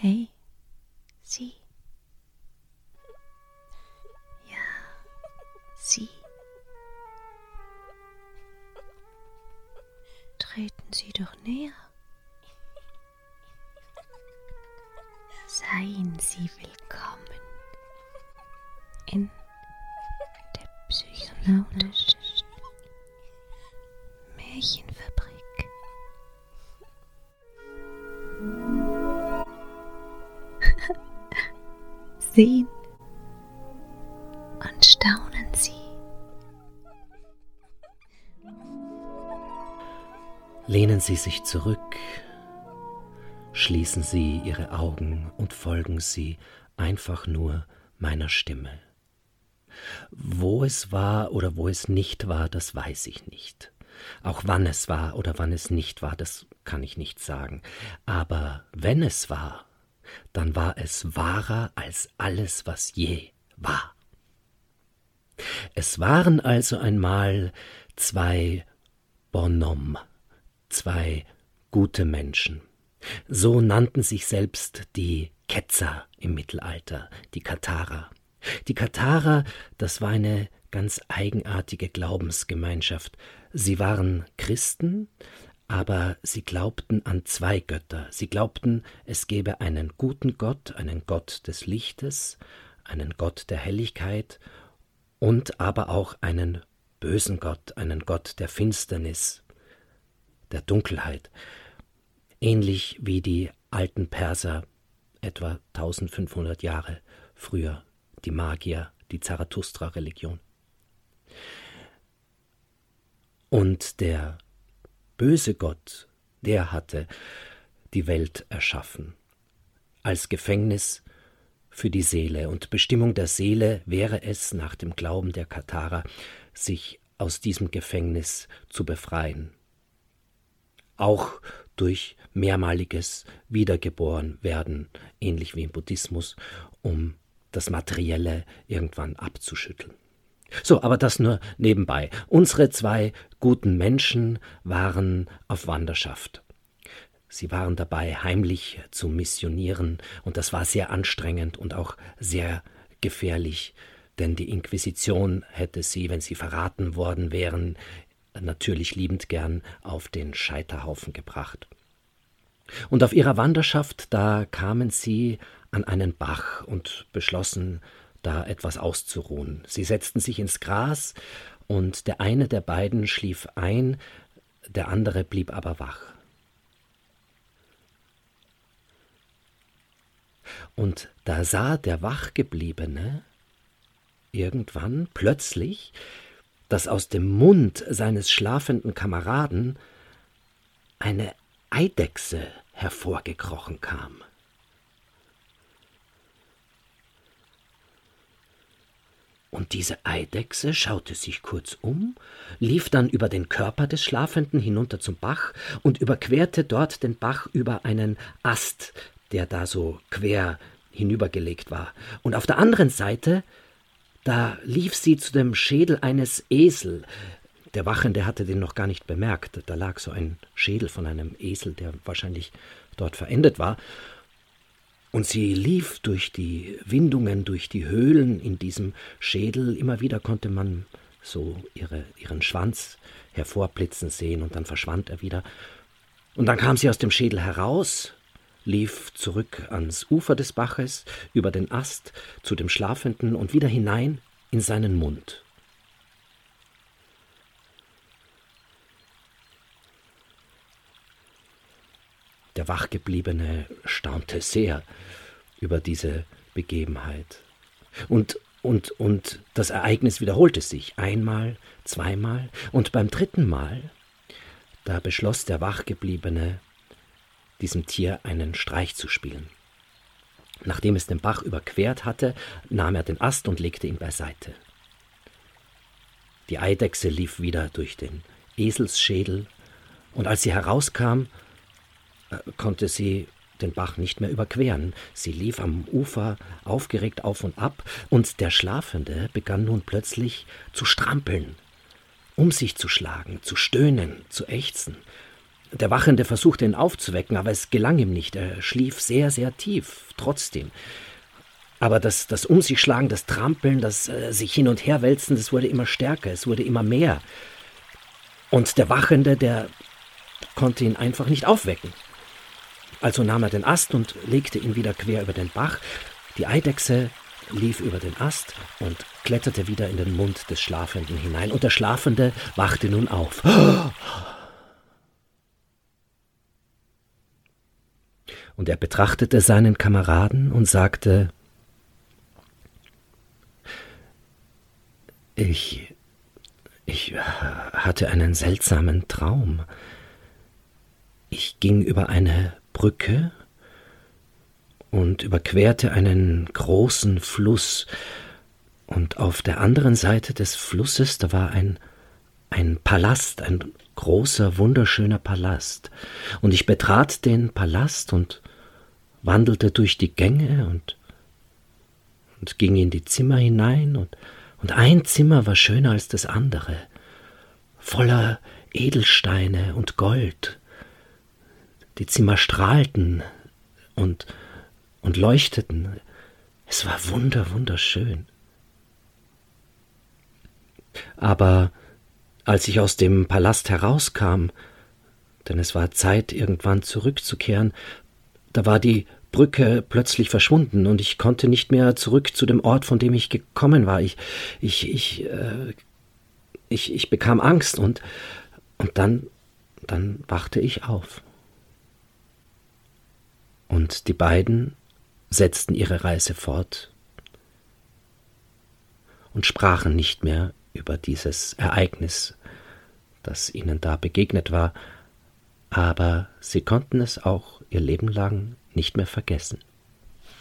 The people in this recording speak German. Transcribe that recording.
Hey, Sie. Ja, Sie. Treten Sie doch näher. Seien Sie willkommen in der psychonautischen Märchenfabrik. Sehen und staunen Sie. Lehnen Sie sich zurück, schließen Sie Ihre Augen und folgen Sie einfach nur meiner Stimme. Wo es war oder wo es nicht war, das weiß ich nicht. Auch wann es war oder wann es nicht war, das kann ich nicht sagen. Aber wenn es war, dann war es wahrer als alles, was je war. Es waren also einmal zwei Bonhomme, zwei gute Menschen. So nannten sich selbst die Ketzer im Mittelalter, die Katharer. Die Katharer, das war eine ganz eigenartige Glaubensgemeinschaft. Sie waren Christen, aber sie glaubten an zwei Götter. Sie glaubten, es gebe einen guten Gott, einen Gott des Lichtes, einen Gott der Helligkeit und aber auch einen bösen Gott, einen Gott der Finsternis, der Dunkelheit, ähnlich wie die alten Perser etwa 1500 Jahre früher, die Magier, die Zarathustra-Religion. Und der böse Gott, der hatte die Welt erschaffen, als Gefängnis für die Seele. Und Bestimmung der Seele wäre es, nach dem Glauben der Katharer, sich aus diesem Gefängnis zu befreien. Auch durch mehrmaliges Wiedergeborenwerden, ähnlich wie im Buddhismus, um das Materielle irgendwann abzuschütteln. So, aber das nur nebenbei. Unsere zwei guten Menschen waren auf Wanderschaft. Sie waren dabei, heimlich zu missionieren, und das war sehr anstrengend und auch sehr gefährlich, denn die Inquisition hätte sie, wenn sie verraten worden wären, natürlich liebend gern auf den Scheiterhaufen gebracht. Und auf ihrer Wanderschaft, da kamen sie an einen Bach und beschlossen, da etwas auszuruhen. Sie setzten sich ins Gras, und der eine der beiden schlief ein, der andere blieb aber wach. Und da sah der Wachgebliebene irgendwann plötzlich, dass aus dem Mund seines schlafenden Kameraden eine Eidechse hervorgekrochen kam. Und diese Eidechse schaute sich kurz um, lief dann über den Körper des Schlafenden hinunter zum Bach und überquerte dort den Bach über einen Ast, der da so quer hinübergelegt war. Und auf der anderen Seite, da lief sie zu dem Schädel eines Esel. Der Wachende hatte den noch gar nicht bemerkt. Da lag so ein Schädel von einem Esel, der wahrscheinlich dort verendet war. Und sie lief durch die Windungen, durch die Höhlen in diesem Schädel. Immer wieder konnte man so ihre, ihren Schwanz hervorblitzen sehen und dann verschwand er wieder. Und dann kam sie aus dem Schädel heraus, lief zurück ans Ufer des Baches, über den Ast zu dem Schlafenden und wieder hinein in seinen Mund. Der Wachgebliebene staunte sehr über diese Begebenheit. Und, und, und das Ereignis wiederholte sich einmal, zweimal, und beim dritten Mal, da beschloss der Wachgebliebene, diesem Tier einen Streich zu spielen. Nachdem es den Bach überquert hatte, nahm er den Ast und legte ihn beiseite. Die Eidechse lief wieder durch den Eselsschädel, und als sie herauskam, konnte sie den Bach nicht mehr überqueren. Sie lief am Ufer aufgeregt auf und ab, und der Schlafende begann nun plötzlich zu strampeln, um sich zu schlagen, zu stöhnen, zu ächzen. Der Wachende versuchte ihn aufzuwecken, aber es gelang ihm nicht. Er schlief sehr, sehr tief, trotzdem. Aber das, das Um sich schlagen, das Trampeln, das äh, sich hin und her wälzen, das wurde immer stärker, es wurde immer mehr. Und der Wachende, der konnte ihn einfach nicht aufwecken. Also nahm er den Ast und legte ihn wieder quer über den Bach. Die Eidechse lief über den Ast und kletterte wieder in den Mund des Schlafenden hinein. Und der Schlafende wachte nun auf. Und er betrachtete seinen Kameraden und sagte, ich, ich hatte einen seltsamen Traum. Ich ging über eine Brücke und überquerte einen großen Fluss, und auf der anderen Seite des Flusses, da war ein, ein Palast, ein großer, wunderschöner Palast, und ich betrat den Palast und wandelte durch die Gänge und, und ging in die Zimmer hinein, und, und ein Zimmer war schöner als das andere, voller Edelsteine und Gold. Die Zimmer strahlten und, und leuchteten. Es war wunder, wunderschön. Aber als ich aus dem Palast herauskam, denn es war Zeit, irgendwann zurückzukehren, da war die Brücke plötzlich verschwunden und ich konnte nicht mehr zurück zu dem Ort, von dem ich gekommen war. Ich, ich, ich, äh, ich, ich bekam Angst und, und dann, dann wachte ich auf. Und die beiden setzten ihre Reise fort und sprachen nicht mehr über dieses Ereignis, das ihnen da begegnet war, aber sie konnten es auch ihr Leben lang nicht mehr vergessen.